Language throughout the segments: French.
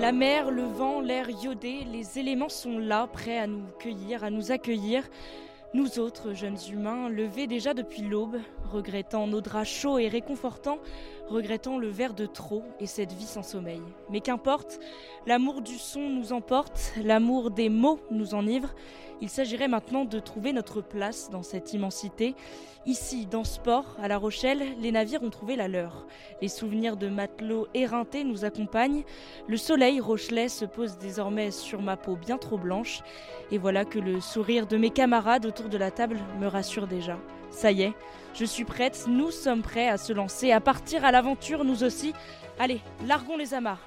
La mer, le vent, l'air iodé, les éléments sont là, prêts à nous cueillir, à nous accueillir. Nous autres, jeunes humains, levés déjà depuis l'aube, regrettant nos draps chauds et réconfortants, regrettant le verre de trop et cette vie sans sommeil. Mais qu'importe, l'amour du son nous emporte, l'amour des mots nous enivre. Il s'agirait maintenant de trouver notre place dans cette immensité. Ici, dans ce port, à La Rochelle, les navires ont trouvé la leur. Les souvenirs de matelots éreintés nous accompagnent. Le soleil rochelais se pose désormais sur ma peau bien trop blanche. Et voilà que le sourire de mes camarades autour de la table me rassure déjà. Ça y est, je suis prête, nous sommes prêts à se lancer, à partir à l'aventure nous aussi. Allez, largons les amarres.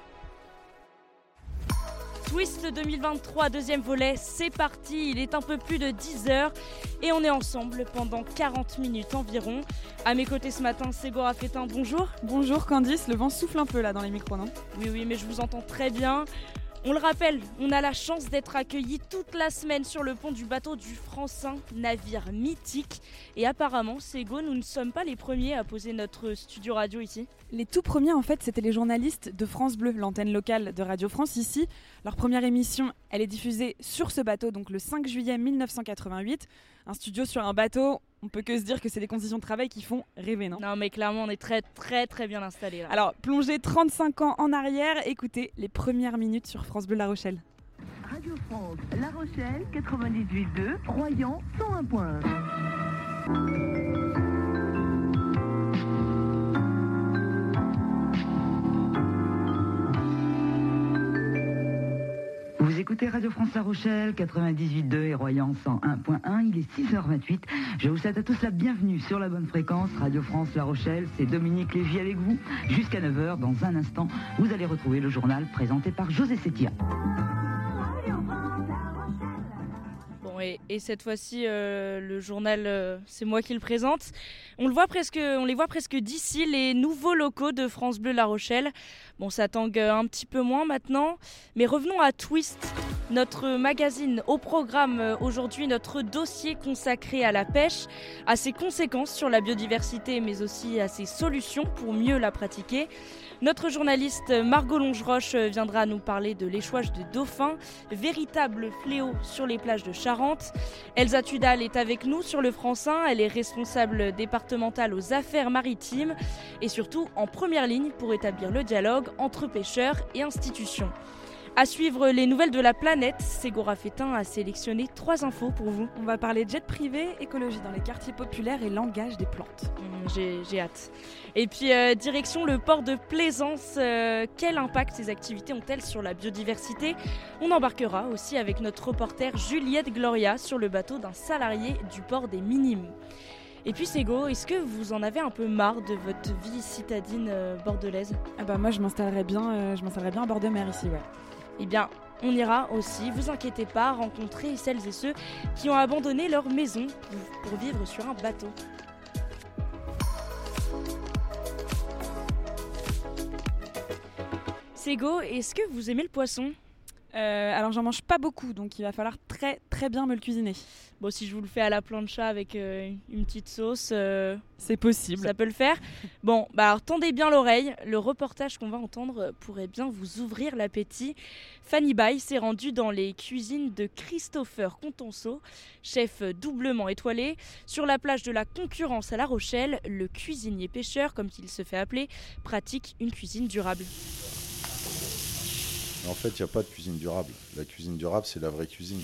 Twist 2023, deuxième volet, c'est parti, il est un peu plus de 10 heures et on est ensemble pendant 40 minutes environ. À mes côtés ce matin, Ségora Fétin, bonjour. Bonjour Candice, le vent souffle un peu là dans les micros, non? Oui, oui, mais je vous entends très bien. On le rappelle, on a la chance d'être accueillis toute la semaine sur le pont du bateau du Francin, navire mythique. Et apparemment, Sego, nous ne sommes pas les premiers à poser notre studio radio ici. Les tout premiers, en fait, c'était les journalistes de France Bleu, l'antenne locale de Radio France ici. Leur première émission, elle est diffusée sur ce bateau, donc le 5 juillet 1988. Un studio sur un bateau, on peut que se dire que c'est des conditions de travail qui font rêver, non? Non, mais clairement, on est très, très, très bien installés. Là. Alors, plongez 35 ans en arrière, écoutez les premières minutes sur France Bleu La Rochelle. Radio France, La Rochelle, 98.2, Royan, 101.1. Vous écoutez Radio France La Rochelle, 98.2 et Royan 101.1. Il est 6h28. Je vous souhaite à tous la bienvenue sur la bonne fréquence. Radio France La Rochelle, c'est Dominique Lévy avec vous. Jusqu'à 9h, dans un instant, vous allez retrouver le journal présenté par José Sétia. Et, et cette fois-ci, euh, le journal, euh, c'est moi qui le présente. On, le voit presque, on les voit presque d'ici, les nouveaux locaux de France Bleu La Rochelle. Bon, ça tangue un petit peu moins maintenant. Mais revenons à Twist, notre magazine au programme euh, aujourd'hui, notre dossier consacré à la pêche, à ses conséquences sur la biodiversité, mais aussi à ses solutions pour mieux la pratiquer. Notre journaliste Margot Longeroche viendra nous parler de l'échouage de dauphins, véritable fléau sur les plages de Charente. Elsa Tudal est avec nous sur le Francin, elle est responsable départementale aux affaires maritimes et surtout en première ligne pour établir le dialogue entre pêcheurs et institutions. À suivre les nouvelles de la planète, Ségora Fétin a sélectionné trois infos pour vous. On va parler jet privé, écologie dans les quartiers populaires et langage des plantes. Mmh, J'ai j'ai hâte. Et puis, euh, direction le port de Plaisance. Euh, quel impact ces activités ont-elles sur la biodiversité? On embarquera aussi avec notre reporter Juliette Gloria sur le bateau d'un salarié du port des Minimes. Et puis, Ségo, est-ce que vous en avez un peu marre de votre vie citadine euh, bordelaise? Ah bah moi je m'installerais bien, euh, je m'installerais bien à bord de mer ici, ouais. Eh bien, on ira aussi, vous inquiétez pas, rencontrer celles et ceux qui ont abandonné leur maison pour, vivre sur un bateau. Sego, est-ce que vous aimez le poisson? Euh, alors j'en mange pas beaucoup, donc il va falloir très très bien me le cuisiner. Bon, si je vous le fais à la plancha avec euh, une petite sauce, euh, C'est possible. ça peut le faire. Bon, bah alors tendez bien l'oreille. Le reportage qu'on va entendre pourrait bien vous ouvrir l'appétit. Fanny Bay s'est rendue dans les cuisines de Christopher Contenceau, chef doublement étoilé. Sur la plage de la Concurrence à La Rochelle, le cuisinier pêcheur, comme il se fait appeler, pratique une cuisine durable. En fait, il n'y a pas de cuisine durable. La cuisine durable, c'est la vraie cuisine.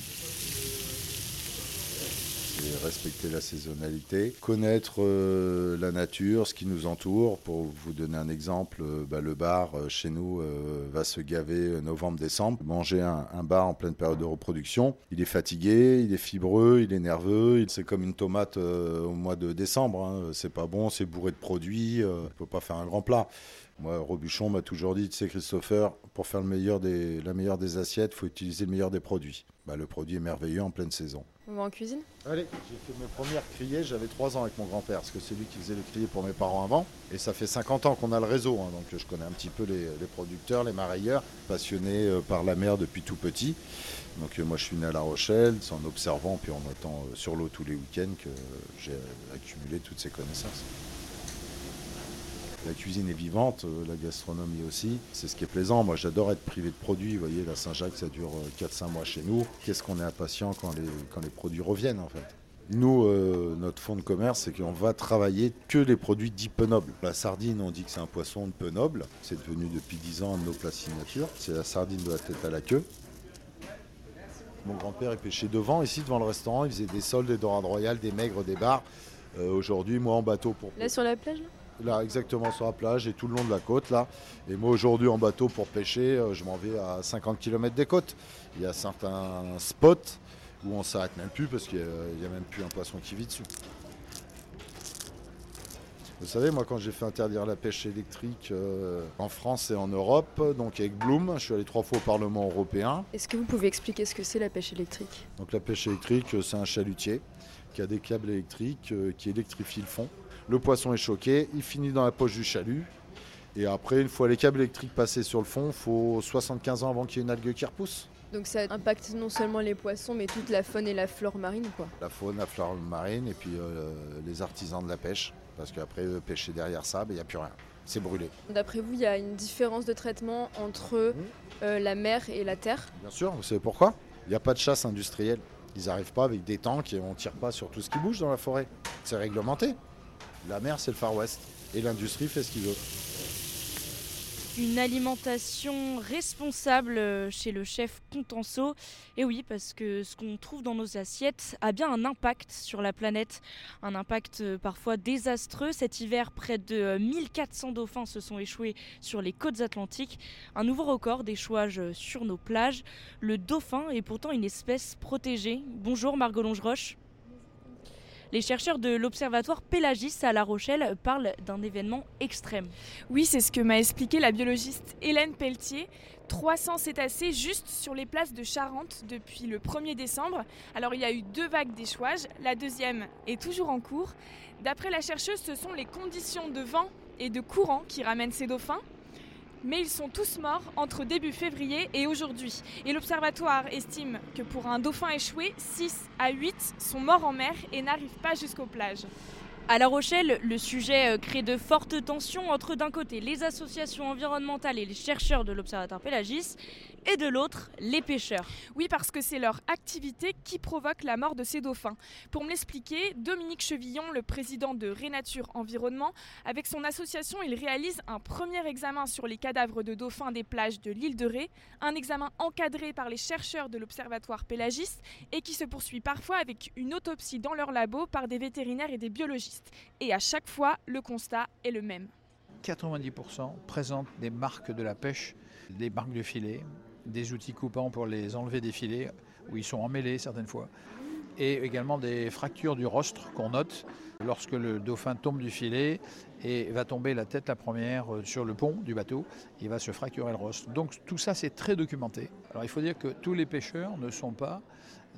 C'est respecter la saisonnalité, connaître euh, la nature, ce qui nous entoure. Pour vous donner un exemple, euh, bah, le bar euh, chez nous va se gaver novembre-décembre. Manger un, bar en pleine période de reproduction, il est fatigué, il est fibreux, il est nerveux. C'est comme une tomate au mois de décembre. hein. C'est pas bon, c'est bourré de produits. Il ne faut pas faire un grand plat. Moi, Robuchon m'a toujours dit, tu sais, Christopher, pour faire le meilleur des, la meilleure des assiettes, il faut utiliser le meilleur des produits. Bah, le produit est merveilleux en pleine saison. On va en cuisine? Allez, j'ai fait mes premières criées, j'avais 3 ans avec mon grand-père, parce que c'est lui qui faisait le crier pour mes parents avant. Et ça fait 50 ans qu'on a le réseau, hein, donc je connais un petit peu les, les producteurs, les marailleurs, passionnés euh, par la mer depuis tout petit. Donc euh, moi je suis né à La Rochelle, c'est en observant, puis en étant euh, sur l'eau tous les week-ends que j'ai accumulé toutes ces connaissances. La cuisine est vivante, la gastronomie aussi. C'est ce qui est plaisant. Moi, j'adore être privé de produits. Vous voyez, la Saint-Jacques, ça dure 4-5 mois chez nous. Qu'est-ce qu'on est impatient quand les, produits reviennent, en fait? Nous, euh, notre fonds de commerce, c'est qu'on va travailler que les produits dits peu nobles. La sardine, on dit que c'est un poisson peu noble. C'est devenu depuis 10 ans de nos plats signature. C'est la sardine de la tête à la queue. Mon grand-père, il pêchait devant, ici, devant le restaurant. Il faisait des sols, des dorades royales, des maigres, des bars. Euh, aujourd'hui, moi, en bateau pour... Là, sur la plage Là, exactement sur la plage et tout le long de la côte, là. Et moi, aujourd'hui, en bateau pour pêcher, euh, je m'en vais à 50 km des côtes. Il y a certains spots où on s'arrête même plus parce qu'il n'y a, même plus un poisson qui vit dessus. Vous savez, moi, quand j'ai fait interdire la pêche électrique euh, en France et en Europe, donc avec Bloom, je suis allé trois fois au Parlement européen. Est-ce que vous pouvez expliquer ce que c'est la pêche électrique? Donc la pêche électrique, euh, c'est un chalutier qui a des câbles électriques euh, qui électrifient le fond. Le poisson est choqué, il finit dans la poche du chalut. Et après, une fois les câbles électriques passés sur le fond, il faut 75 ans avant qu'il y ait une algue qui repousse. Donc ça impacte non seulement les poissons, mais toute la faune et la flore marine, quoi. La faune, la flore marine, et puis euh, les artisans de la pêche, parce qu'après pêcher derrière ça, ben, il n'y a plus rien. C'est brûlé. D'après vous, il y a une différence de traitement entre mmh. euh, la mer et la terre? Bien sûr, vous savez pourquoi? Il n'y a pas de chasse industrielle. Ils n'arrivent pas avec des tanks et on ne tire pas sur tout ce qui bouge dans la forêt. C'est réglementé. La mer, c'est le Far West. Et l'industrie fait ce qu'il veut une alimentation responsable euh, chez le chef Contenso. Et oui, parce que ce qu'on trouve dans nos assiettes a bien un impact sur la planète, un impact euh, parfois désastreux. Cet hiver, près de 1400 euh, dauphins se sont échoués sur les côtes atlantiques. Un nouveau record d'échouage sur nos plages. Le dauphin est pourtant une espèce protégée. Bonjour Margot Longe-Roche. Les chercheurs de l'Observatoire Pélagis à La Rochelle parlent d'un événement extrême. Oui, c'est ce que m'a expliqué la biologiste Hélène Pelletier. 300 cétacés juste sur les places de Charente depuis le 1er décembre. Alors il y a eu deux vagues d'échouage, la deuxième est toujours en cours. D'après la chercheuse, ce sont les conditions de vent et de courant qui ramènent ces dauphins mais ils sont tous morts entre début février et aujourd'hui. Et l'Observatoire estime que pour un dauphin échoué, 6 à 8 sont morts en mer et n'arrivent pas jusqu'aux plages. À La Rochelle, le sujet euh, crée de fortes tensions entre d'un côté les associations environnementales et les chercheurs de l'Observatoire Pélagis et de l'autre les pêcheurs. Oui, parce que c'est leur activité qui provoque la mort de ces dauphins. Pour me l'expliquer, Dominique Chevillon, le président de Rénature Environnement, avec son association, il réalise un premier examen sur les cadavres de dauphins des plages de l'île de Ré, un examen encadré par les chercheurs de l'Observatoire Pélagis et qui se poursuit parfois avec une autopsie dans leur labo par des vétérinaires et des biologistes. Et à chaque fois, le constat est le même. 90% présentent des marques de la pêche, des marques de filet, des outils coupants pour les enlever des filets, où ils sont emmêlés certaines fois, et également des fractures du rostre qu'on note lorsque le dauphin tombe du filet et va tomber la tête la première euh, sur le pont du bateau, il va se fracturer le rostre. Donc tout ça c'est très documenté. Alors il faut dire que tous les pêcheurs ne sont pas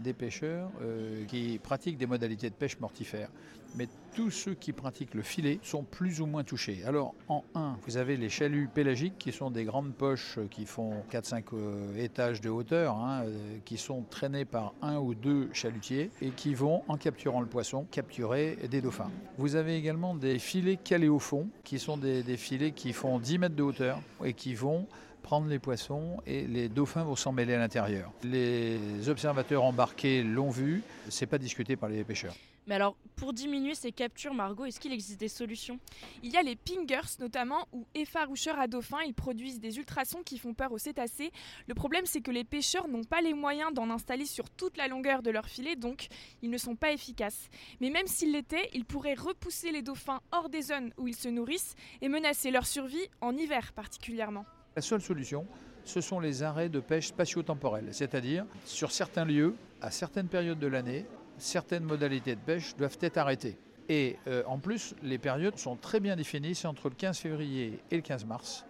des pêcheurs euh, qui pratiquent des modalités de pêche mortifère. Mais tous ceux qui pratiquent le filet sont plus ou moins touchés. Alors en 1, vous avez les chaluts pélagiques qui sont des grandes poches qui font 4-5 euh, étages de hauteur, hein, euh, qui sont traînées par un ou deux chalutiers et qui vont, en capturant le poisson, capturer des dauphins. Vous avez également des filets calés au fond, qui sont des, des filets qui font 10 mètres de hauteur et qui vont prendre les poissons et les dauphins vont s'en mêler à l'intérieur. Les observateurs embarqués l'ont vu, c'est pas discuté par les pêcheurs. Mais alors, pour diminuer ces captures, Margot, est-ce qu'il existe des solutions? Il y a les pingers, notamment, ou effaroucheurs à dauphins. Ils produisent des ultrasons qui font peur aux cétacés. Le problème, c'est que les pêcheurs n'ont pas les moyens d'en installer sur toute la longueur de leur filet, donc ils ne sont pas efficaces. Mais même s'ils l'étaient, ils pourraient repousser les dauphins hors des zones où ils se nourrissent et menacer leur survie en hiver particulièrement. La seule solution, ce sont les arrêts de pêche spatio-temporels, c'est-à-dire sur certains lieux, à certaines périodes de l'année, certaines modalités de pêche doivent être arrêtées. Et euh, en plus, les périodes sont très bien définies, c'est entre le 15 février et le 15 mars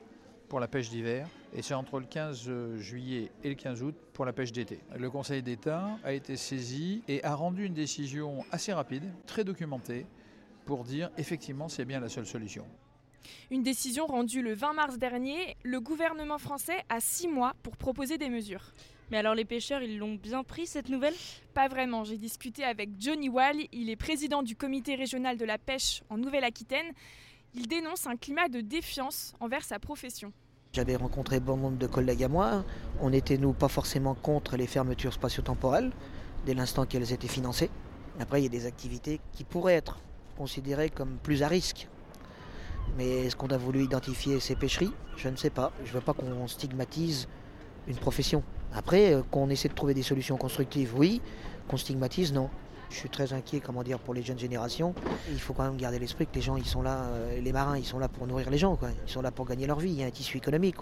pour la pêche d'hiver, et c'est entre le 15 juillet et le 15 août pour la pêche d'été. Le Conseil d'État a été saisi et a rendu une décision assez rapide, très documentée, pour dire effectivement c'est bien la seule solution. Une décision rendue le 20 mars dernier, le gouvernement français a six mois pour proposer des mesures. Mais alors les pêcheurs, ils l'ont bien pris cette nouvelle? Pas vraiment. J'ai discuté avec Johnny Wall, il est président du comité régional de la pêche en Nouvelle-Aquitaine. Il dénonce un climat de défiance envers sa profession. J'avais rencontré bon nombre de collègues à moi. On n'était, nous, pas forcément contre les fermetures spatio-temporelles, dès l'instant qu'elles étaient financées. Après, il y a des activités qui pourraient être considérées comme plus à risque. Mais est-ce qu'on a voulu identifier ces pêcheries? Je ne sais pas. Je ne veux pas qu'on stigmatise une profession. Après, euh, qu'on essaie de trouver des solutions constructives, oui. Qu'on stigmatise, non. Je suis très inquiet, comment dire, pour les jeunes générations. Il faut quand même garder l'esprit que les gens, ils sont là, euh, les marins, ils sont là pour nourrir les gens, quoi. Ils sont là pour gagner leur vie. Il y a un tissu économique.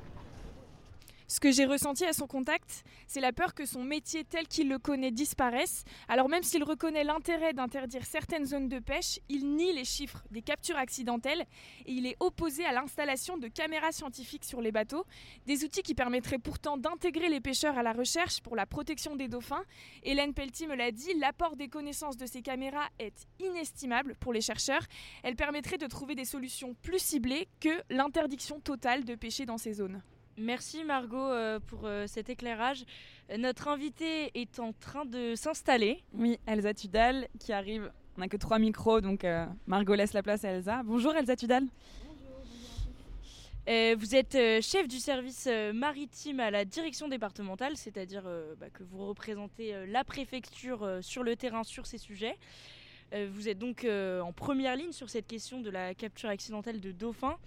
Ce que j'ai ressenti à son contact, c'est la peur que son métier tel qu'il le connaît disparaisse. Alors même s'il reconnaît l'intérêt d'interdire certaines zones de pêche, il nie les chiffres des captures accidentelles et il est opposé à l'installation de caméras scientifiques sur les bateaux, des outils qui permettraient pourtant d'intégrer les pêcheurs à la recherche pour la protection des dauphins. Hélène Pelty me l'a dit, l'apport des connaissances de ces caméras est inestimable pour les chercheurs. Elle permettrait de trouver des solutions plus ciblées que l'interdiction totale de pêcher dans ces zones. Merci Margot euh, pour euh, cet éclairage. Euh, notre invité est en train de s'installer. Oui, Elsa Tudal qui arrive. On n'a que trois micros, donc Margot laisse la place à Elsa. Bonjour Elsa Tudal. vous êtes chef du service maritime à la direction départementale, c'est-à-dire bah, que vous représentez la préfecture sur le terrain sur ces sujets. vous êtes donc en première ligne sur cette question de la capture accidentelle de dauphins.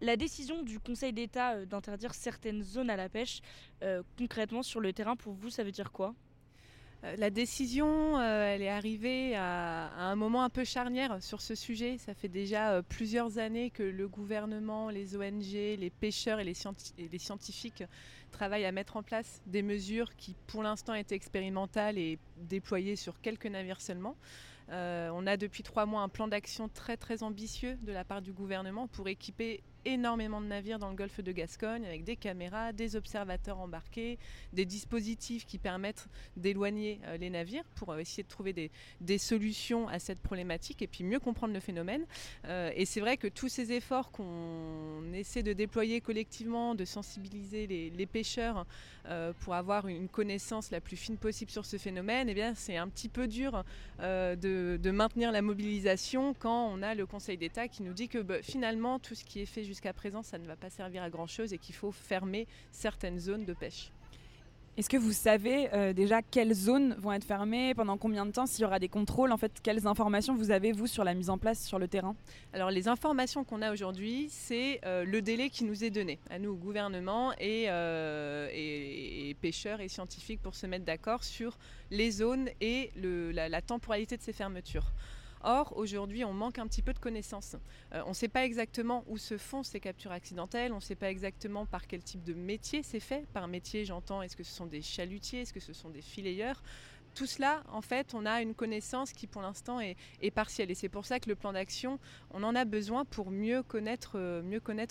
La décision du Conseil d'État euh, d'interdire certaines zones à la pêche, euh, concrètement sur le terrain, pour vous, ça veut dire quoi? Euh, la décision, elle est arrivée à, un moment un peu charnière sur ce sujet. Ça fait déjà plusieurs années que le gouvernement, les ONG, les pêcheurs et les, scientifiques travaillent à mettre en place des mesures qui, pour l'instant, étaient expérimentales et déployées sur quelques navires seulement. on a depuis trois mois un plan d'action très très ambitieux de la part du gouvernement pour équiper énormément de navires dans le golfe de Gascogne avec des caméras, des observateurs embarqués, des dispositifs qui permettent d'éloigner euh, les navires pour euh, essayer de trouver des, solutions à cette problématique et puis mieux comprendre le phénomène. Euh, et c'est vrai que tous ces efforts qu'on essaie de déployer collectivement, de sensibiliser les, pêcheurs pour avoir une connaissance la plus fine possible sur ce phénomène, eh bien c'est un petit peu dur de, maintenir la mobilisation quand on a le Conseil d'État qui nous dit que bah, finalement tout ce qui est fait jusqu'à présent, ça ne va pas servir à grand-chose et qu'il faut fermer certaines zones de pêche. Est-ce que vous savez euh, déjà quelles zones vont être fermées, pendant combien de temps, s'il y aura des contrôles En fait, quelles informations vous avez, vous, sur la mise en place sur le terrain? Alors, les informations qu'on a aujourd'hui, c'est euh, le délai qui nous est donné, à nous, au gouvernement et, euh, et, pêcheurs et scientifiques, pour se mettre d'accord sur les zones et le, la temporalité de ces fermetures. Or, aujourd'hui, on manque un petit peu de connaissances. Euh, on ne sait pas exactement où se font ces captures accidentelles, on ne sait pas exactement par quel type de métier c'est fait. Par métier, j'entends, est-ce que ce sont des chalutiers, est-ce que ce sont des filayeurs? Tout cela, en fait, on a une connaissance qui pour l'instant est, partielle. Et c'est pour ça que le plan d'action, on en a besoin pour mieux connaître, euh,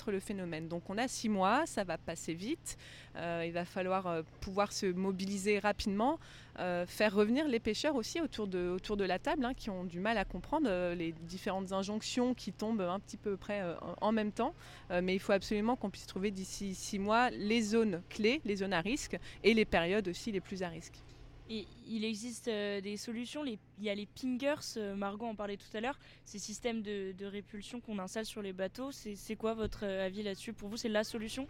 le phénomène. Donc on a six mois, ça va passer vite. Euh, il va falloir euh, pouvoir se mobiliser rapidement, faire revenir les pêcheurs aussi autour de, autour de la table, hein, qui ont du mal à comprendre les différentes injonctions qui tombent un petit peu près en même temps. mais il faut absolument qu'on puisse trouver d'ici six mois les zones clés, les zones à risque et les périodes aussi les plus à risque il existe euh, des solutions. il y a les pingers, euh, Margot en parlait tout à l'heure, ces systèmes de, répulsion qu'on installe sur les bateaux. C'est quoi votre euh, avis là-dessus? Pour vous, c'est la solution?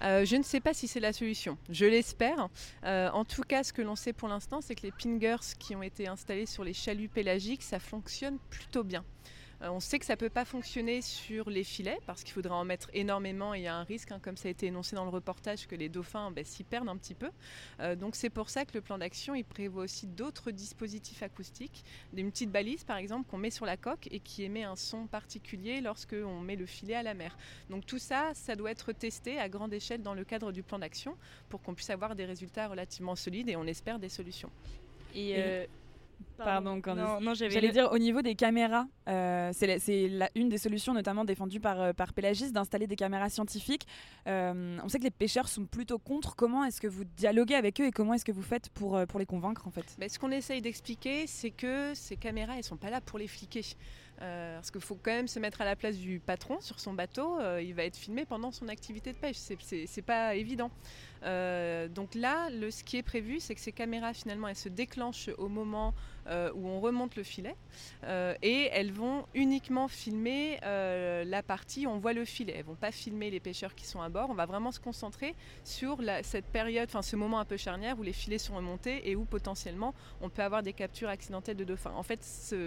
Je ne sais pas si c'est la solution. Je l'espère. en tout cas, ce que l'on sait pour l'instant, c'est que les pingers qui ont été installés sur les chaluts pélagiques, ça fonctionne plutôt bien. Euh, on sait que ça ne peut pas fonctionner sur les filets parce qu'il faudra en mettre énormément et il y a un risque, hein, comme ça a été énoncé dans le reportage, que les dauphins ben, s'y perdent un petit peu. Euh, donc c'est pour ça que le plan d'action il prévoit aussi d'autres dispositifs acoustiques, des petites balises par exemple qu'on met sur la coque et qui émet un son particulier lorsque on met le filet à la mer. Donc tout ça, ça doit être testé à grande échelle dans le cadre du plan d'action pour qu'on puisse avoir des résultats relativement solides et on espère des solutions. Et, euh, Pardon, Non, j'allais dire au niveau des caméras, euh, c'est une des solutions notamment défendues par, euh, par Pélagis d'installer des caméras scientifiques. Euh, on sait que les pêcheurs sont plutôt contre. Comment est-ce que vous dialoguez avec eux et comment est-ce que vous faites pour, pour les convaincre en fait? Mais Ce qu'on essaye d'expliquer, c'est que ces caméras, elles sont pas là pour les fliquer. parce qu'il faut quand même se mettre à la place du patron sur son bateau. il va être filmé pendant son activité de pêche. C'est pas évident. Euh, donc là, ce qui est prévu, c'est que ces caméras, finalement, elles se déclenchent au moment euh, où on remonte le filet euh, et elles vont uniquement filmer la partie où on voit le filet. Elles vont pas filmer les pêcheurs qui sont à bord. On va vraiment se concentrer sur cette période, enfin ce moment un peu charnière où les filets sont remontés et où potentiellement on peut avoir des captures accidentelles de dauphins. En fait,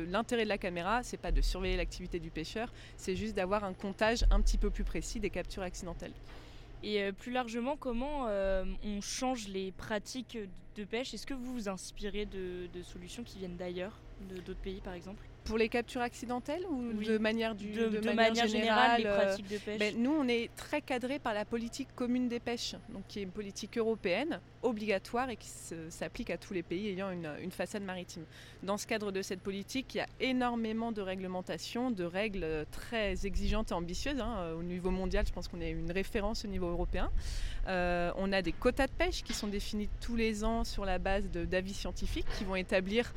l'intérêt de la caméra, c'est pas de surveiller l'activité du pêcheur, c'est juste d'avoir un comptage un petit peu plus précis des captures accidentelles. Et euh, plus largement, comment euh, on change les pratiques de pêche? Est-ce que vous vous inspirez de, de solutions qui viennent d'ailleurs, d'autres pays par exemple? Pour les captures accidentelles ou de manière, du, de, manière, générale, les euh, pratiques de pêche ben, Nous, on est très cadré par la politique commune des pêches, donc qui est une politique européenne obligatoire et qui s'applique à tous les pays ayant une, une, façade maritime. Dans ce cadre de cette politique, il y a énormément de réglementations, de règles très exigeantes et ambitieuses. Hein. Au niveau mondial, je pense qu'on est une référence au niveau européen. Euh, on a des quotas de pêche qui sont définis tous les ans sur la base d'avis scientifiques qui vont établir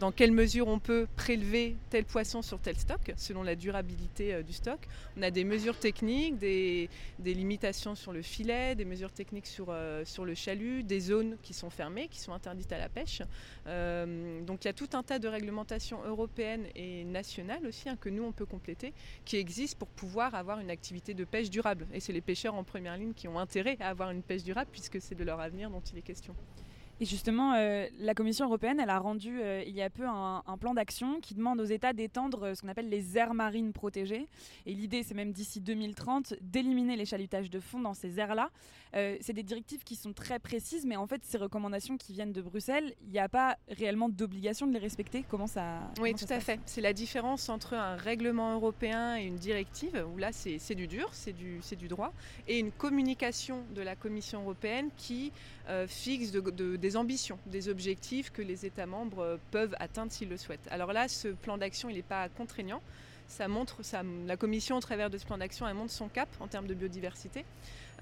dans quelle mesure on peut prélever tel poisson sur tel stock, selon la durabilité euh, du stock. On a des mesures techniques, des, limitations sur le filet, des mesures techniques sur, euh, sur le chalut, des zones qui sont fermées, qui sont interdites à la pêche. Euh, donc il y a tout un tas de réglementations européennes et nationales aussi hein, que nous on peut compléter, qui existent pour pouvoir avoir une activité de pêche durable. Et c'est les pêcheurs en première ligne qui ont intérêt à avoir une pêche durable puisque c'est de leur avenir dont il est question. Et justement, euh, la Commission européenne, elle a rendu euh, il y a peu un, plan d'action qui demande aux États d'étendre euh, ce qu'on appelle les aires marines protégées. Et l'idée, c'est même d'ici 2030 d'éliminer les chalutages de fond dans ces aires-là. c'est des directives qui sont très précises, mais en fait, ces recommandations qui viennent de Bruxelles, il n'y a pas réellement d'obligation de les respecter. Comment ça Oui, tout à fait. C'est la différence entre un règlement européen et une directive, où là, c'est du dur, c'est du, du droit, et une communication de la Commission européenne qui fixe de, de, des ambitions, des objectifs que les États membres euh, peuvent atteindre s'ils le souhaitent. Alors là, ce plan d'action, il n'est pas contraignant. Ça montre, la Commission, au travers de ce plan d'action, elle montre son cap en termes de biodiversité.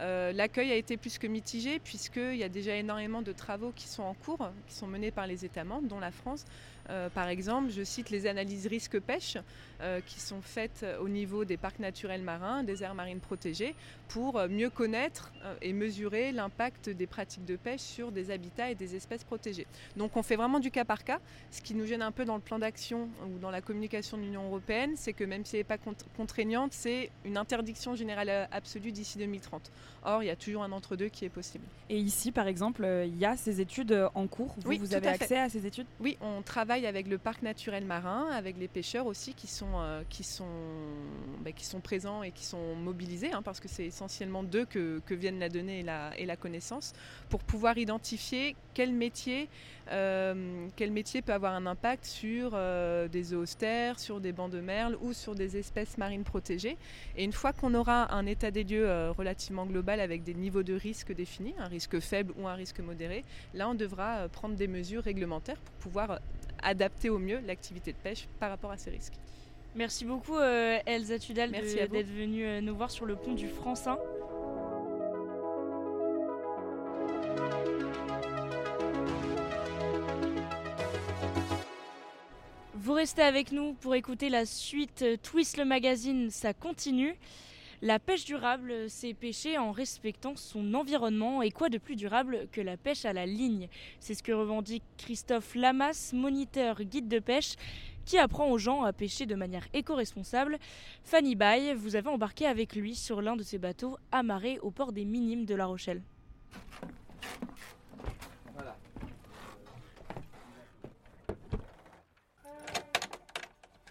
Euh, l'accueil a été plus que mitigé puisqu'il y a déjà énormément de travaux qui sont en cours, qui sont menés par les États membres, dont la France. Euh, par exemple, je cite les analyses risque pêche euh, qui sont faites au niveau des parcs naturels marins, des aires marines protégées, pour mieux connaître et mesurer l'impact des pratiques de pêche sur des habitats et des espèces protégées. Donc on fait vraiment du cas par cas. Ce qui nous gêne un peu dans le plan d'action ou dans la communication de l'Union européenne, c'est que même si elle n'est pas contraignante, c'est une interdiction générale absolue d'ici 2030. Or, il y a toujours un entre-deux qui est possible. Et ici, par exemple, euh, il y a ces études euh, en cours. Vous, oui, vous avez accès à ces études? Oui, on travaille avec le parc naturel marin, avec les pêcheurs aussi qui sont, euh, qui sont, bah, qui sont présents et qui sont mobilisés, hein, parce que c'est essentiellement d'eux que, que, viennent la donnée et la, et la connaissance, pour pouvoir identifier quel métier, quel métier peut avoir un impact sur des zoostères, sur des bancs de merle ou sur des espèces marines protégées. Et une fois qu'on aura un état des lieux relativement global, avec des niveaux de risque définis, un risque faible ou un risque modéré, là on devra euh, prendre des mesures réglementaires pour pouvoir euh, adapter au mieux l'activité de pêche par rapport à ces risques. Merci beaucoup euh, Elsa Tudal d'être venue nous voir sur le pont du Francin. Vous restez avec nous pour écouter la suite Twist le magazine, ça continue. La pêche durable, c'est pêcher en respectant son environnement. Et quoi de plus durable que la pêche à la ligne? C'est ce que revendique Christophe Lamas, moniteur guide de pêche, qui apprend aux gens à pêcher de manière éco-responsable. Fanny Bay, vous avez embarqué avec lui sur l'un de ses bateaux amarrés au port des Minimes de La Rochelle.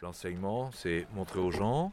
L'enseignement, c'est montrer aux gens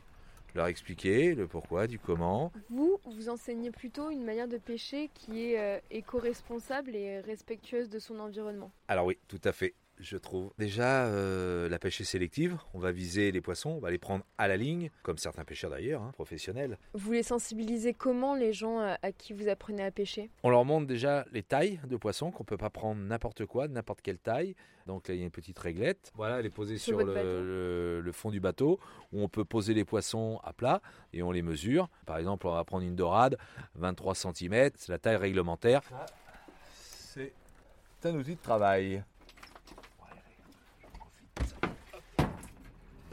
leur expliquer le pourquoi, du comment. Vous, vous enseignez plutôt une manière de pêcher qui est euh, éco-responsable et respectueuse de son environnement. Alors oui, tout à fait je trouve. Déjà, euh, la pêche est sélective. On va viser les poissons, on va les prendre à la ligne, comme certains pêcheurs d'ailleurs, hein, professionnels. Vous les sensibilisez comment les gens euh, à qui vous apprenez à pêcher? On leur montre déjà les tailles de poissons, qu'on peut pas prendre n'importe quoi, n'importe quelle taille. Donc là, il y a une petite réglette. Voilà, elle est posée sur, le, fond du bateau, où on peut poser les poissons à plat et on les mesure. Par exemple, on va prendre une dorade, 23 cm, c'est la taille réglementaire. C'est un outil de travail.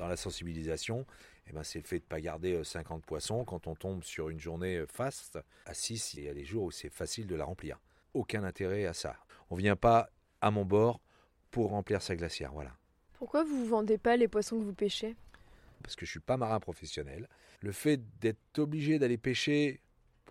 Dans la sensibilisation, eh ben, c'est le fait de ne pas garder 50 poissons. Quand on tombe sur une journée faste, à 6, il y a des jours où c'est facile de la remplir. Aucun intérêt à ça. On ne vient pas à mon bord pour remplir sa glacière. Voilà. Pourquoi vous ne vendez pas les poissons que vous pêchez? Parce que je ne suis pas marin professionnel. Le fait d'être obligé d'aller pêcher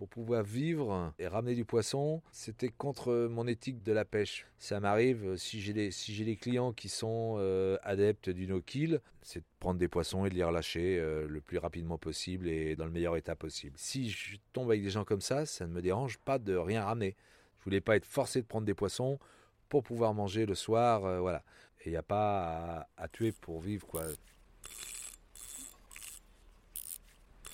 pour pouvoir vivre et ramener du poisson, c'était contre mon éthique de la pêche. Ça m'arrive, si j'ai des, clients qui sont euh, adeptes du no-kill, c'est de prendre des poissons et de les relâcher euh, le plus rapidement possible et dans le meilleur état possible. Si je tombe avec des gens comme ça, ça ne me dérange pas de rien ramener. Je voulais pas être forcé de prendre des poissons pour pouvoir manger le soir, euh, voilà. Et il n'y a pas à, à, tuer pour vivre, quoi.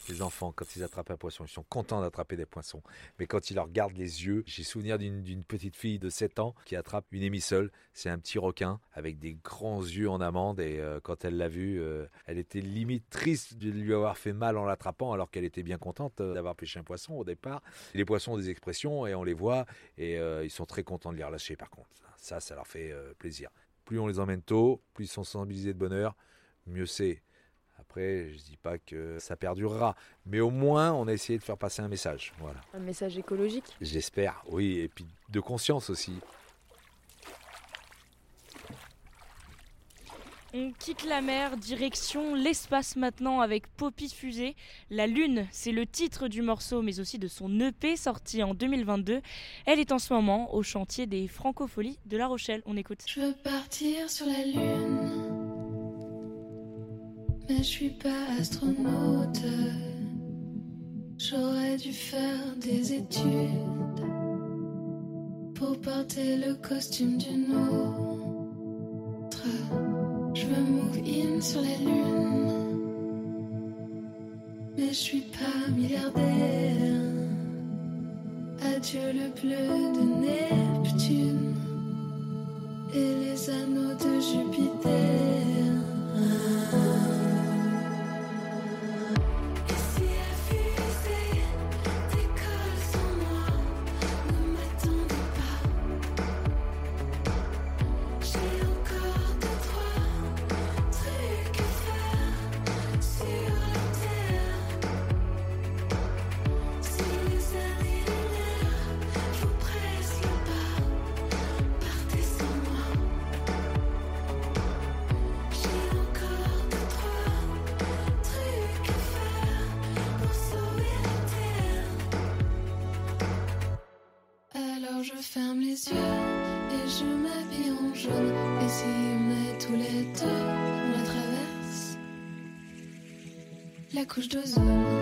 Les enfants, quand ils attrapent un poisson, ils sont contents d'attraper des poissons. Mais quand ils leur regardent les yeux, j'ai souvenir d'une petite fille de 7 ans qui attrape une émissole. C'est un petit requin avec des grands yeux en amande. Et euh, quand elle l'a vu, euh, elle était limite triste de lui avoir fait mal en l'attrapant, alors qu'elle était bien contente euh, d'avoir pêché un poisson au départ. Les poissons ont des expressions et on les voit. Et ils sont très contents de les relâcher par contre. Ça, ça leur fait plaisir. Plus on les emmène tôt, plus ils sont sensibilisés de bonheur, mieux c'est. Après, je dis pas que ça perdurera, mais au moins on a essayé de faire passer un message. Voilà. Un message écologique? J'espère, oui, et puis de conscience aussi. On quitte la mer, direction l'espace maintenant avec Poppy Fusée. La Lune, c'est le titre du morceau, mais aussi de son EP sorti en 2022. Elle est en ce moment au chantier des Francopholies de La Rochelle. On écoute. Je veux partir sur la Lune mais je suis pas astronaute. J'aurais dû faire des études pour porter le costume d'une autre. Je veux move in sur la lune, mais je suis pas milliardaire. Adieu le bleu de Neptune et les anneaux de Jupiter. Couche d'ozone.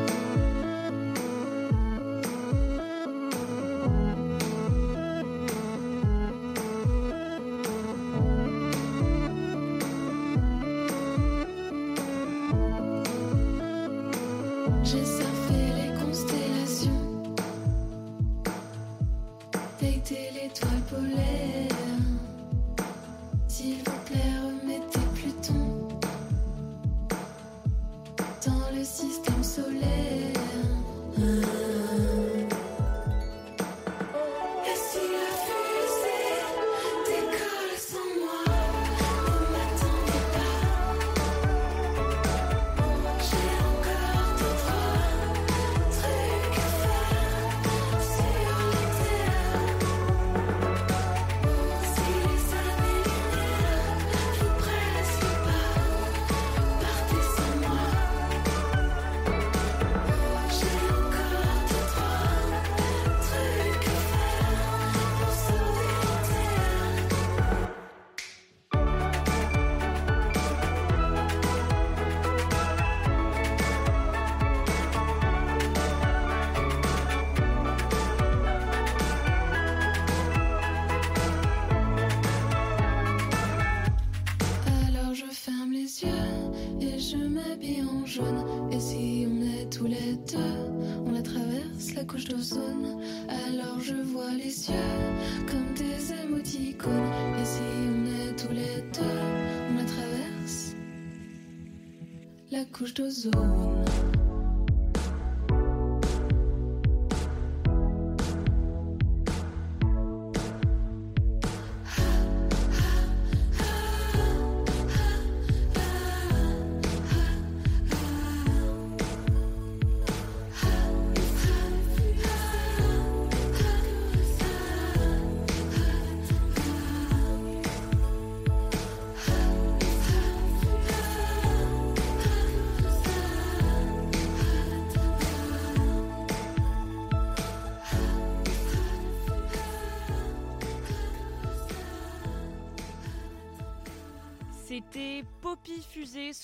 Komfortzone.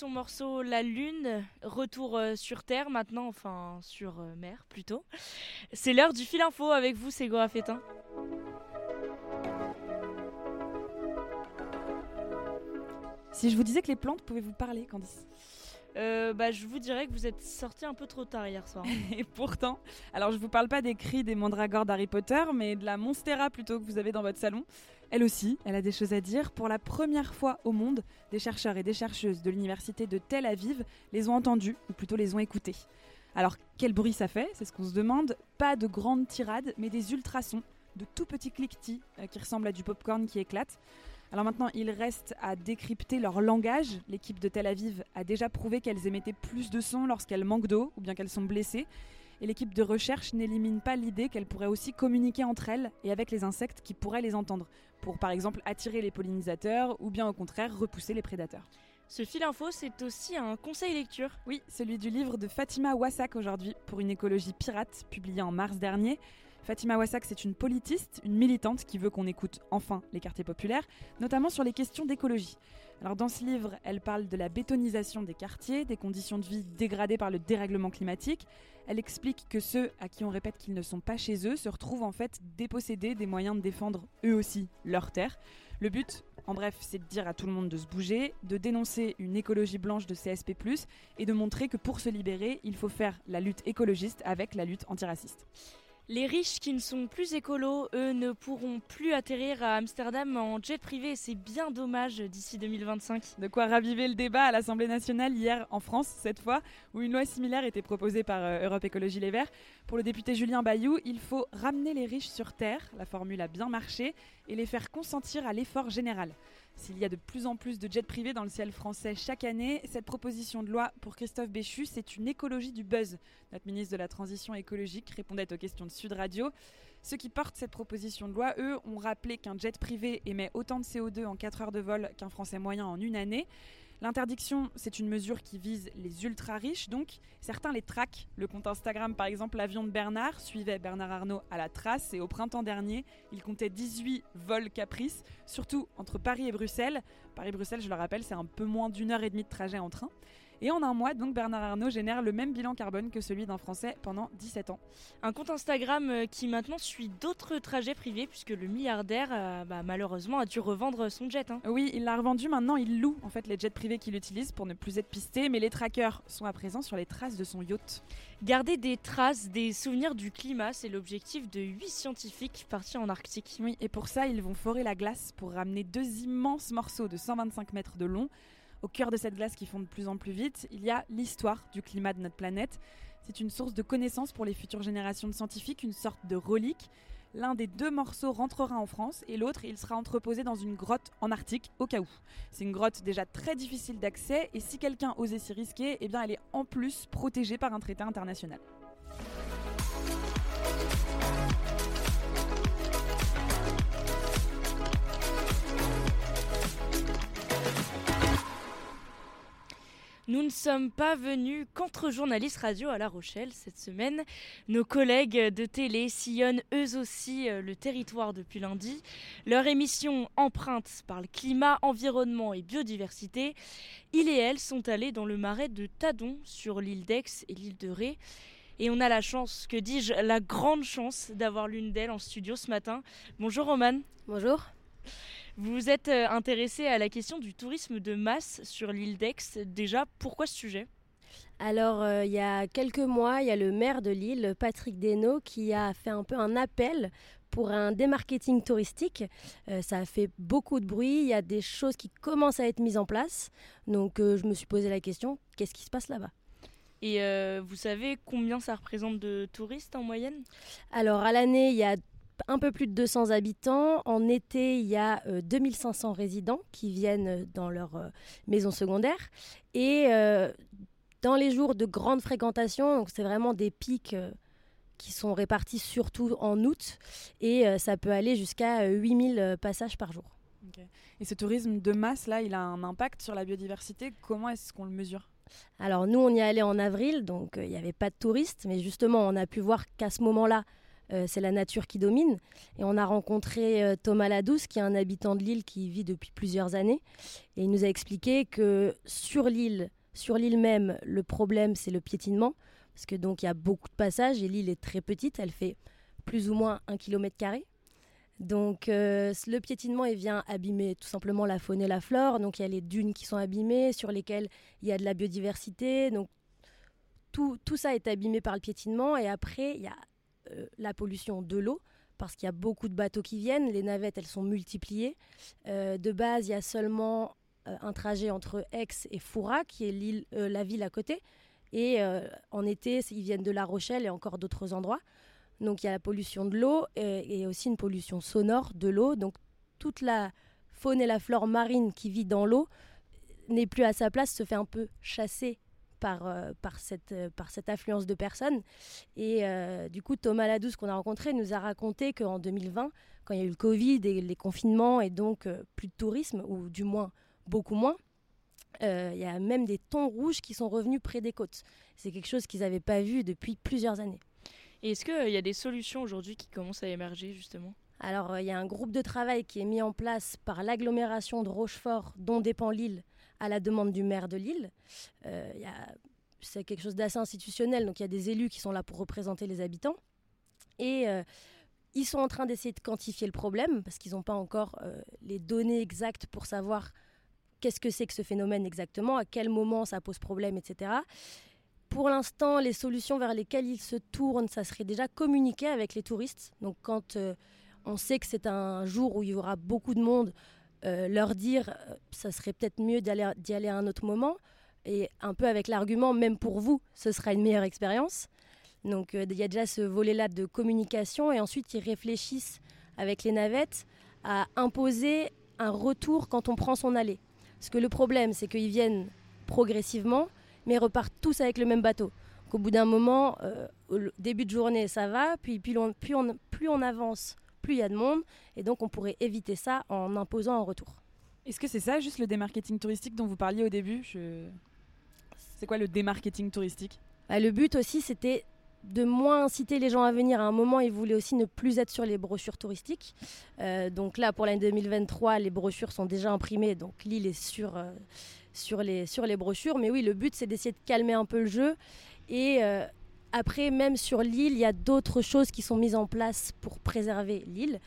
Son morceau La Lune, retour euh, sur Terre maintenant, enfin sur euh, mer plutôt. C'est l'heure du fil info avec vous, c'est Goa Fétin. Si je vous disais que les plantes pouvaient vous parler, Candice euh, bah, je vous dirais que vous êtes sorti un peu trop tard hier soir. Et pourtant, alors je vous parle pas des cris des mandragores d'Harry Potter, mais de la monstera plutôt que vous avez dans votre salon. Elle aussi, elle a des choses à dire. Pour la première fois au monde, des chercheurs et des chercheuses de l'université de Tel Aviv les ont entendus, ou plutôt les ont écoutés. Alors quel bruit ça fait? C'est ce qu'on se demande. Pas de grandes tirades, mais des ultrasons, de tout petits cliquetis euh, qui ressemblent à du popcorn qui éclate. Alors maintenant, il reste à décrypter leur langage. L'équipe de Tel Aviv a déjà prouvé qu'elles émettaient plus de sons lorsqu'elles manquent d'eau ou bien qu'elles sont blessées. Et l'équipe de recherche n'élimine pas l'idée qu'elles pourraient aussi communiquer entre elles et avec les insectes qui pourraient les entendre, pour par exemple attirer les pollinisateurs ou bien au contraire repousser les prédateurs. Ce fil info, c'est aussi un conseil lecture. Oui, celui du livre de Fatima Wassak aujourd'hui pour une écologie pirate, publié en mars dernier. Fatima Wassak, c'est une politiste, une militante qui veut qu'on écoute enfin les quartiers populaires, notamment sur les questions d'écologie. Alors dans ce livre, elle parle de la bétonisation des quartiers, des conditions de vie dégradées par le dérèglement climatique. Elle explique que ceux à qui on répète qu'ils ne sont pas chez eux se retrouvent en fait dépossédés des moyens de défendre eux aussi leur terre. Le but, en bref, c'est de dire à tout le monde de se bouger, de dénoncer une écologie blanche de CSP+, et de montrer que pour se libérer, il faut faire la lutte écologiste avec la lutte antiraciste. Les riches qui ne sont plus écolos, eux, ne pourront plus atterrir à Amsterdam en jet privé. C'est bien dommage d'ici 2025. De quoi raviver le débat à l'Assemblée nationale hier en France, cette fois, où une loi similaire était proposée par euh, Europe Écologie Les Verts. Pour le député Julien Bayou, il faut ramener les riches sur Terre, la formule a bien marché, et les faire consentir à l'effort général. S'il y a de plus en plus de jets privés dans le ciel français chaque année, cette proposition de loi pour Christophe Béchu, c'est une écologie du buzz. Notre ministre de la Transition écologique répondait aux questions de Sud Radio. Ceux qui portent cette proposition de loi, eux, ont rappelé qu'un jet privé émet autant de CO2 en 4 heures de vol qu'un Français moyen en une année. L'interdiction, c'est une mesure qui vise les ultra riches, donc certains les traquent. Le compte Instagram, par exemple, l'avion de Bernard suivait Bernard Arnault à la trace et au printemps dernier, il comptait 18 vols caprices, surtout entre Paris et Bruxelles. Paris-Bruxelles, je le rappelle, c'est un peu moins d'une heure et demie de trajet en train. Et en un mois, donc Bernard Arnault génère le même bilan carbone que celui d'un Français pendant 17 ans. Un compte Instagram euh, qui maintenant suit d'autres trajets privés puisque le milliardaire, euh, bah, malheureusement, a dû revendre son jet. Hein. Oui, il l'a revendu. Maintenant, il loue en fait les jets privés qu'il utilise pour ne plus être pisté. Mais les trackers sont à présent sur les traces de son yacht. Garder des traces, des souvenirs du climat, c'est l'objectif de huit scientifiques partis en Arctique. Oui, et pour ça, ils vont forer la glace pour ramener deux immenses morceaux de 125 mètres de long au cœur de cette glace qui fond de plus en plus vite, il y a l'histoire du climat de notre planète. C'est une source de connaissances pour les futures générations de scientifiques, une sorte de relique. L'un des deux morceaux rentrera en France et l'autre, il sera entreposé dans une grotte en Arctique au cas où. C'est une grotte déjà très difficile d'accès et si quelqu'un osait s'y risquer, eh bien elle est en plus protégée par un traité international. Nous ne sommes pas venus qu'entre journalistes radio à La Rochelle cette semaine. Nos collègues de télé sillonnent eux aussi euh, le territoire depuis lundi. Leur émission empreinte par le climat, environnement et biodiversité. Ils et elles sont allés dans le marais de Tadon sur l'île d'Aix et l'île de Ré. Et on a la chance, que dis-je, la grande chance d'avoir l'une d'elles en studio ce matin. Bonjour Roman. Bonjour. Vous vous êtes euh, intéressé à la question du tourisme de masse sur l'île d'Aix. Déjà, pourquoi ce sujet? Alors, euh, il y a quelques mois, il y a le maire de Lille, Patrick Desnaux, qui a fait un peu un appel pour un démarketing touristique. Euh, ça a fait beaucoup de bruit, il y a des choses qui commencent à être mises en place. Donc, je me suis posé la question, qu'est-ce qui se passe là-bas? Et vous savez combien ça représente de touristes en moyenne? Alors à l'année, il y a un peu plus de 200 habitants. En été, il y a 2500 euh, résidents qui viennent dans leur euh, maison secondaire. Et euh, dans les jours de grande fréquentation, donc c'est vraiment des pics qui sont répartis surtout en août. Et ça peut aller jusqu'à 8000 passages par jour. Et ce tourisme de masse, là, il a un impact sur la biodiversité? Comment est-ce qu'on le mesure? Alors nous, on y allé en avril, donc il n'y avait pas de touristes, mais justement, on a pu voir qu'à ce moment-là, c'est la nature qui domine. Et on a rencontré Thomas Ladouce, qui est un habitant de l'île qui vit depuis plusieurs années. Et il nous a expliqué que sur l'île, sur l'île même, le problème, c'est le piétinement. Parce que donc il y a beaucoup de passages et l'île est très petite, elle fait plus ou moins un kilomètre carré. Donc euh, le piétinement il vient abîmer tout simplement la faune et la flore. Donc il y a les dunes qui sont abîmées, sur lesquelles il y a de la biodiversité. Donc tout, tout ça est abîmé par le piétinement. Et après, il y a euh, la pollution de l'eau, parce qu'il y a beaucoup de bateaux qui viennent. Les navettes, elles sont multipliées. Euh, de base, il y a seulement un trajet entre Aix et Foura, qui est la ville à côté. Et en été, ils viennent de La Rochelle et encore d'autres endroits. Donc il y a la pollution de l'eau et, aussi une pollution sonore de l'eau. Donc toute la faune et la flore marine qui vit dans l'eau n'est plus à sa place, se fait un peu chasser par, euh, par, cette, euh, par cette affluence de personnes. Et euh, du coup, Thomas Ladouce, qu'on a rencontré, nous a raconté qu'en 2020, quand il y a eu le Covid et les confinements et donc plus de tourisme, ou du moins beaucoup moins, il y a même des thons rouges qui sont revenus près des côtes. C'est quelque chose qu'ils n'avaient pas vu depuis plusieurs années. Et est-ce qu'il y a des solutions aujourd'hui qui commencent à émerger justement? Alors il y a un groupe de travail qui est mis en place par l'agglomération de Rochefort dont dépend l'île à la demande du maire de l'île. Euh, c'est quelque chose d'assez institutionnel, donc il y a des élus qui sont là pour représenter les habitants. Et euh, ils sont en train d'essayer de quantifier le problème parce qu'ils n'ont pas encore euh, les données exactes pour savoir qu'est-ce que c'est que ce phénomène exactement, à quel moment ça pose problème, etc. Pour l'instant, les solutions vers lesquelles ils se tournent, ça serait déjà communiquer avec les touristes. Donc quand on sait que c'est un jour où il y aura beaucoup de monde, euh, leur dire euh, ça serait peut-être mieux d'y aller, à un autre moment. Et un peu avec l'argument, même pour vous, ce sera une meilleure expérience. Donc il y a déjà ce volet-là de communication. Et ensuite, ils réfléchissent avec les navettes à imposer un retour quand on prend son allée. Parce que le problème, c'est qu'ils viennent progressivement mais repartent tous avec le même bateau. Au bout d'un moment, euh, au début de journée, ça va, puis on, plus on avance, plus il y a de monde, et donc on pourrait éviter ça en imposant un retour. Est-ce que c'est ça, juste le démarketing touristique dont vous parliez au début? C'est quoi le démarketing touristique? Bah, Le but aussi, c'était de moins inciter les gens à venir. À un moment, ils voulaient aussi ne plus être sur les brochures touristiques. Euh, donc là, pour l'année 2023, les brochures sont déjà imprimées, donc l'île est sur, euh, sur les, sur les brochures. Mais oui, le but, c'est d'essayer de calmer un peu le jeu. Et euh, après, même sur l'île, il y a d'autres choses qui sont mises en place pour préserver l'île.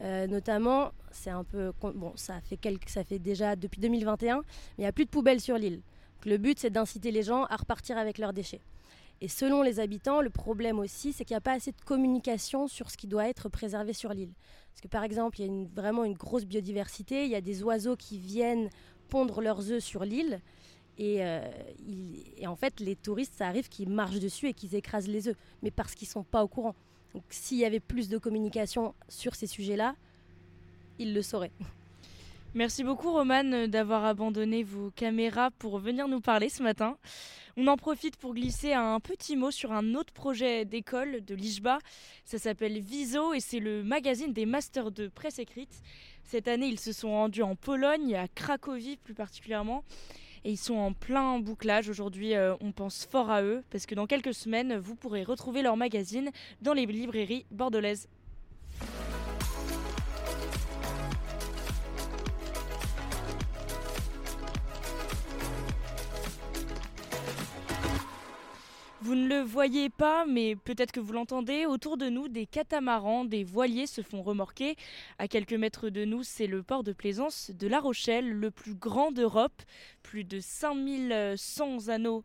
Euh, notamment, c'est un peu. Bon, ça fait, quelques, ça fait déjà depuis 2021, mais il n'y a plus de poubelles sur l'île. Le but, c'est d'inciter les gens à repartir avec leurs déchets. Et selon les habitants, le problème aussi, c'est qu'il n'y a pas assez de communication sur ce qui doit être préservé sur l'île. Parce que par exemple, il y a vraiment une grosse biodiversité, il y a des oiseaux qui viennent pondre leurs œufs sur l'île. Euh, et, en fait, les touristes, ça arrive qu'ils marchent dessus et qu'ils écrasent les œufs, mais parce qu'ils ne sont pas au courant. Donc s'il y avait plus de communication sur ces sujets-là, ils le sauraient. Merci beaucoup Romane d'avoir abandonné vos caméras pour venir nous parler ce matin. On en profite pour glisser un petit mot sur un autre projet d'école de l'IJBA. Ça s'appelle Viso et c'est le magazine des masters de presse écrite. Cette année, ils se sont rendus en Pologne, à Cracovie plus particulièrement. Et ils sont en plein bouclage. Aujourd'hui, euh, on pense fort à eux parce que dans quelques semaines, vous pourrez retrouver leur magazine dans les librairies bordelaises. Vous ne le voyez pas, mais peut-être que vous l'entendez. Autour de nous, des catamarans, des voiliers se font remorquer. À quelques mètres de nous, c'est le port de plaisance de La Rochelle, le plus grand d'Europe. Plus de 5100 anneaux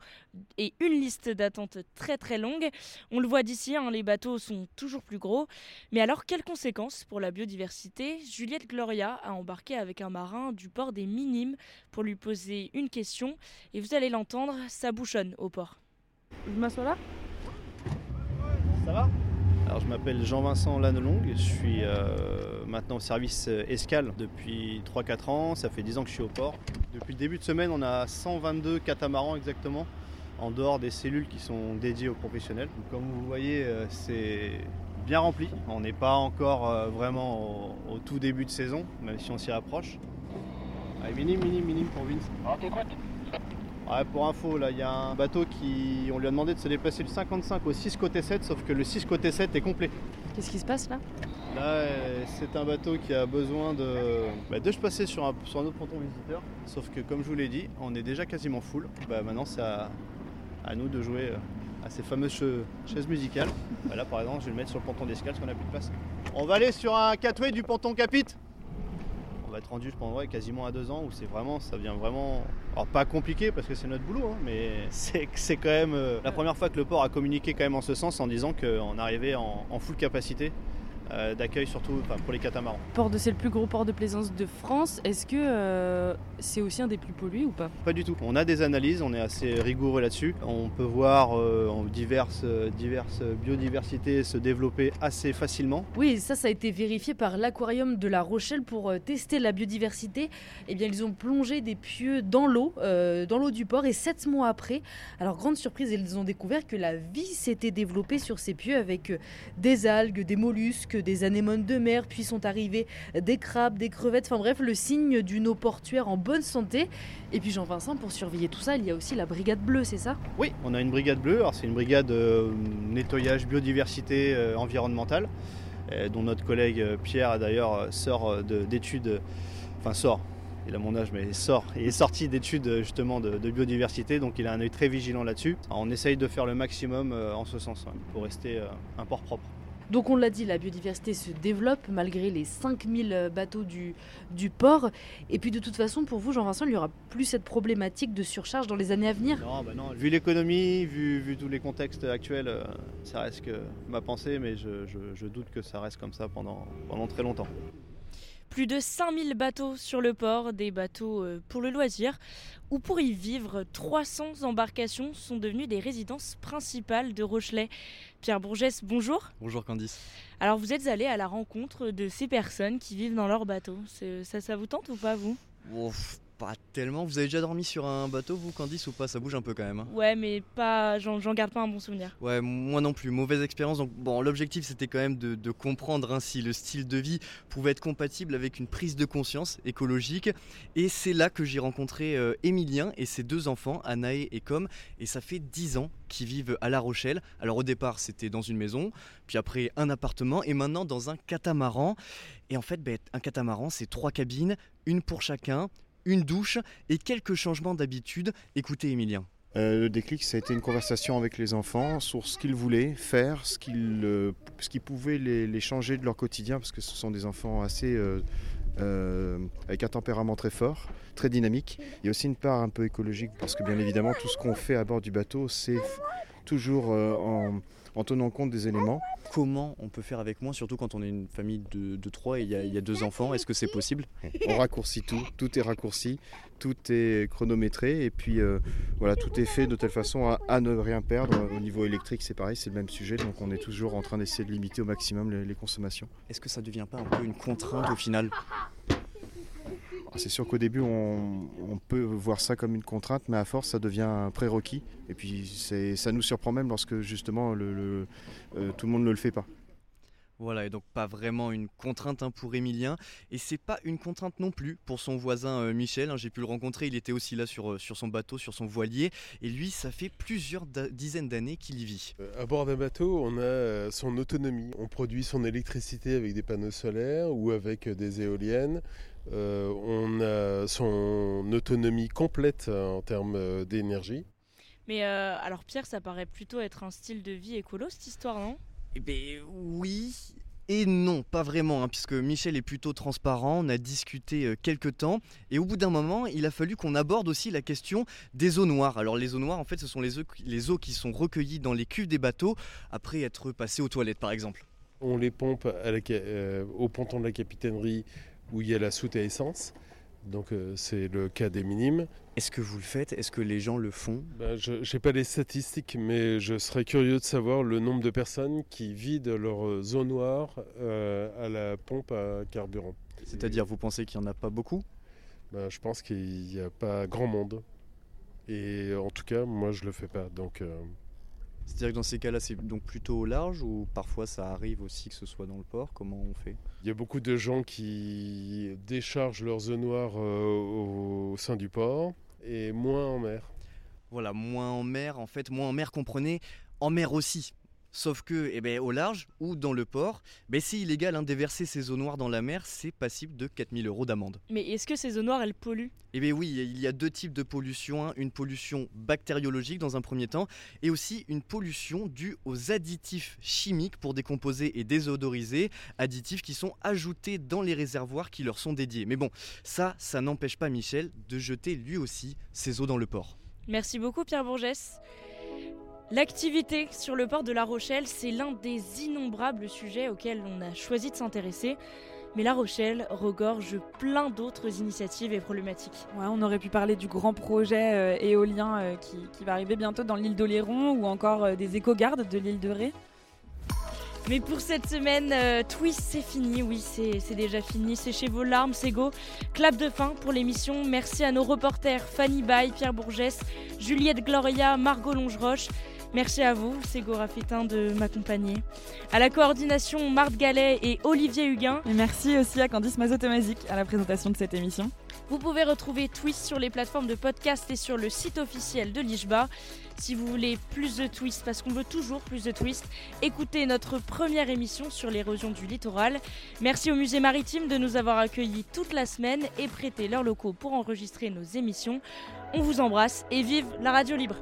et une liste d'attente très très longue. On le voit d'ici, hein, les bateaux sont toujours plus gros. Mais alors, quelles conséquences pour la biodiversité? Juliette Gloria a embarqué avec un marin du port des Minimes pour lui poser une question. Et vous allez l'entendre, ça bouchonne au port. Je m'assois là? Ça va? Alors je m'appelle Jean-Vincent Lannelong, je suis euh, maintenant au service euh, escale depuis 3-4 ans, ça fait 10 ans que je suis au port. Depuis le début de semaine on a 122 catamarans exactement, en dehors des cellules qui sont dédiées aux professionnels. comme vous voyez euh, c'est bien rempli, on n'est pas encore vraiment au, tout début de saison, même si on s'y approche. Allez, minime, minime, minime pour Vince. T'écoute pour info, là, il y a un bateau qui. On lui a demandé de se déplacer le 55 au 6 côté 7, sauf que le 6 côté 7 est complet. Qu'est-ce qui se passe là? Là, c'est un bateau qui a besoin de, bah, de se passer sur un, sur un autre ponton visiteur. Sauf que, comme je vous l'ai dit, on est déjà quasiment full. Bah, maintenant, c'est à, à nous de jouer euh, à ces fameuses chaises musicales. Bah, là, par exemple, je vais le mettre sur le ponton d'escale parce qu'on n'a plus de place. On va aller sur un catway du ponton Capit. Va être rendu, je pense, quasiment à deux ans où c'est vraiment, ça devient vraiment, alors pas compliqué parce que c'est notre boulot, hein, mais c'est c'est quand même euh, la première fois que le port a communiqué quand même en ce sens en disant qu'on arrivait en full capacité euh, d'accueil surtout enfin, pour les catamarans. Port de c'est le plus gros port de plaisance de France. Est-ce que euh, c'est aussi un des plus pollués ou pas? Pas du tout. On a des analyses, on est assez rigoureux là-dessus. On peut voir euh, diverses, diverses biodiversités se développer assez facilement. Oui, ça, ça a été vérifié par l'aquarium de La Rochelle pour tester la biodiversité. Eh bien, ils ont plongé des pieux dans l'eau, dans l'eau du port, et sept mois après, alors grande surprise, ils ont découvert que la vie s'était développée sur ces pieux avec des algues, des mollusques, des anémones de mer, puis sont arrivés des crabes, des crevettes, enfin bref, le signe d'une eau portuaire en bonne santé. Et puis Jean-Vincent, pour surveiller tout ça, il y a aussi la brigade bleue, c'est ça? Oui, on a une brigade bleue. Alors c'est une brigade euh, nettoyage biodiversité euh, environnementale, euh, dont notre collègue Pierre d'ailleurs sort de- d'études, enfin sort. Il a mon âge, mais sort. Il est sorti d'études justement de, biodiversité, donc il a un œil très vigilant là-dessus. On essaye de faire le maximum en ce sens, pour rester un port propre. Donc on l'a dit, la biodiversité se développe malgré les 5000 bateaux du, port. Et puis de toute façon, pour vous, Jean-Vincent, il n'y aura plus cette problématique de surcharge dans les années à venir? Non, bah non, vu l'économie, vu, tous les contextes actuels, euh, ça reste ma pensée, mais je, doute que ça reste comme ça pendant très longtemps. Plus de 5000 bateaux sur le port, des bateaux euh, pour le loisir ou pour y vivre. 300 embarcations sont devenues des résidences principales de Rochelet. Pierre Bourgès, bonjour. Bonjour Candice. Alors vous êtes allé à la rencontre de ces personnes qui vivent dans leur bateau. C'est- Ça, ça vous tente ou pas vous? Ouf, pas tellement. Vous avez déjà dormi sur un bateau, vous, Candice, ou pas? Ça bouge un peu quand même. hein. Ouais, mais pas, j'en garde pas un bon souvenir. Ouais, moi non plus. Mauvaise expérience. Donc, bon, l'objectif c'était quand même de, de comprendre hein, si le style de vie pouvait être compatible avec une prise de conscience écologique. Et c'est là que j'ai rencontré euh, Émilien et ses deux enfants, Anaé et Com. Et ça fait 10 ans qu'ils vivent à La Rochelle. Alors, au départ, c'était dans une maison, puis après un appartement, et maintenant dans un catamaran. Et en fait, ben, un catamaran, c'est trois cabines, une pour chacun, une douche et quelques changements d'habitude. Écoutez, Émilien. Euh, le déclic, ça a été une conversation avec les enfants sur ce qu'ils voulaient faire, ce, qu'ils, euh, qui pouvait les, changer de leur quotidien, parce que ce sont des enfants assez euh, avec un tempérament très fort, très dynamique. Il y a aussi une part un peu écologique, parce que bien évidemment, tout ce qu'on fait à bord du bateau, c'est toujours en, en tenant compte des éléments. Comment on peut faire avec moins, surtout quand on est une famille de, de trois et il y, a- il y a deux enfants Est-ce que c'est possible? On raccourcit tout, tout est raccourci, tout est chronométré et puis euh, voilà, tout est fait de telle façon à, à ne rien perdre. Au niveau électrique, c'est pareil, c'est le même sujet, donc on est toujours en train d'essayer de limiter au maximum les, les consommations. Est-ce que ça devient pas un peu une contrainte au final? C'est sûr qu'au début, on, on peut voir ça comme une contrainte, mais à force, ça devient un prérequis. Et puis, c'est- ça nous surprend même lorsque justement le, le- euh, tout le monde ne le fait pas. Voilà, et donc pas vraiment une contrainte hein, pour Émilien. Et c'est pas une contrainte non plus pour son voisin euh, Michel. hein. J'ai pu le rencontrer, il était aussi là sur, euh, sur son bateau, sur son voilier. Et lui, ça fait plusieurs dizaines d'années qu'il y vit. À bord d'un bateau, on a euh, son autonomie. On produit son électricité avec des panneaux solaires ou avec euh, des éoliennes. Euh, on a son autonomie complète euh, en termes euh, d'énergie. Mais euh, alors Pierre, ça paraît plutôt être un style de vie écolo cette histoire, non? Eh ben oui et non, pas vraiment, hein, puisque Michel est plutôt transparent, on a discuté euh, quelques temps, et au bout d'un moment, il a fallu qu'on aborde aussi la question des eaux noires. Alors les eaux noires, en fait, ce sont les eaux, les eaux qui sont recueillies dans les cuves des bateaux, après être passées aux toilettes, par exemple. On les pompe à la ca- euh, au ponton de la capitainerie où il y a la soute à essence. Donc euh, c'est le cas des minimes. Est-ce que vous le faites? Est-ce que les gens le font? Ben, Je n'ai pas les statistiques, mais je serais curieux de savoir le nombre de personnes qui vident leur zone noire euh, à la pompe à carburant. C'est-à-dire, vous pensez qu'il n'y en a pas beaucoup? Ben, Je pense qu'il n'y a pas grand monde. Et en tout cas, moi, je le fais pas. Donc, euh, C'est-à-dire que dans ces cas-là, c'est donc plutôt au large, ou parfois ça arrive aussi que ce soit dans le port? Comment on fait? Il y a beaucoup de gens qui déchargent leur zone noire euh, au sein du port et moins en mer. Voilà, moins en mer, en fait, moins en mer, comprenez, en mer aussi. Sauf que, eh ben, au large ou dans le port, ben, c'est illégal hein, déverser ces eaux noires dans la mer, c'est passible de 4000 euros d'amende. Mais est-ce que ces eaux noires, elles polluent? Eh bien oui, il y a deux types de pollution. hein. Une pollution bactériologique dans un premier temps, et aussi une pollution due aux additifs chimiques pour décomposer et désodoriser, additifs qui sont ajoutés dans les réservoirs qui leur sont dédiés. Mais bon, ça, ça n'empêche pas Michel de jeter lui aussi ses eaux dans le port. Merci beaucoup Pierre Bourgès. L'activité sur le port de La Rochelle, c'est l'un des innombrables sujets auxquels on a choisi de s'intéresser. Mais La Rochelle regorge plein d'autres initiatives et problématiques. Ouais, on aurait pu parler du grand projet euh, éolien euh, qui, qui va arriver bientôt dans l'île d'Oléron ou encore euh, des éco-gardes de l'île de Ré. Mais pour cette semaine, euh, Twist, c'est fini. Oui, c'est c'est déjà fini. Séchez vos larmes, c'est go. Clap de fin pour l'émission. Merci à nos reporters Fanny Bay, Pierre Bourgès, Juliette Gloria, Margot Longeroche. Merci à vous, Ségo Raffetin, de m'accompagner. À la coordination, Marthe Gallet et Olivier Huguin. Et merci aussi à Candice Mazotomazic à la présentation de cette émission. Vous pouvez retrouver Twist sur les plateformes de podcast et sur le site officiel de l'IJBA. Si vous voulez plus de Twist, parce qu'on veut toujours plus de Twist, écoutez notre première émission sur l'érosion du littoral. Merci au musée maritime de nous avoir accueillis toute la semaine et prêté leurs locaux pour enregistrer nos émissions. On vous embrasse et vive la radio libre.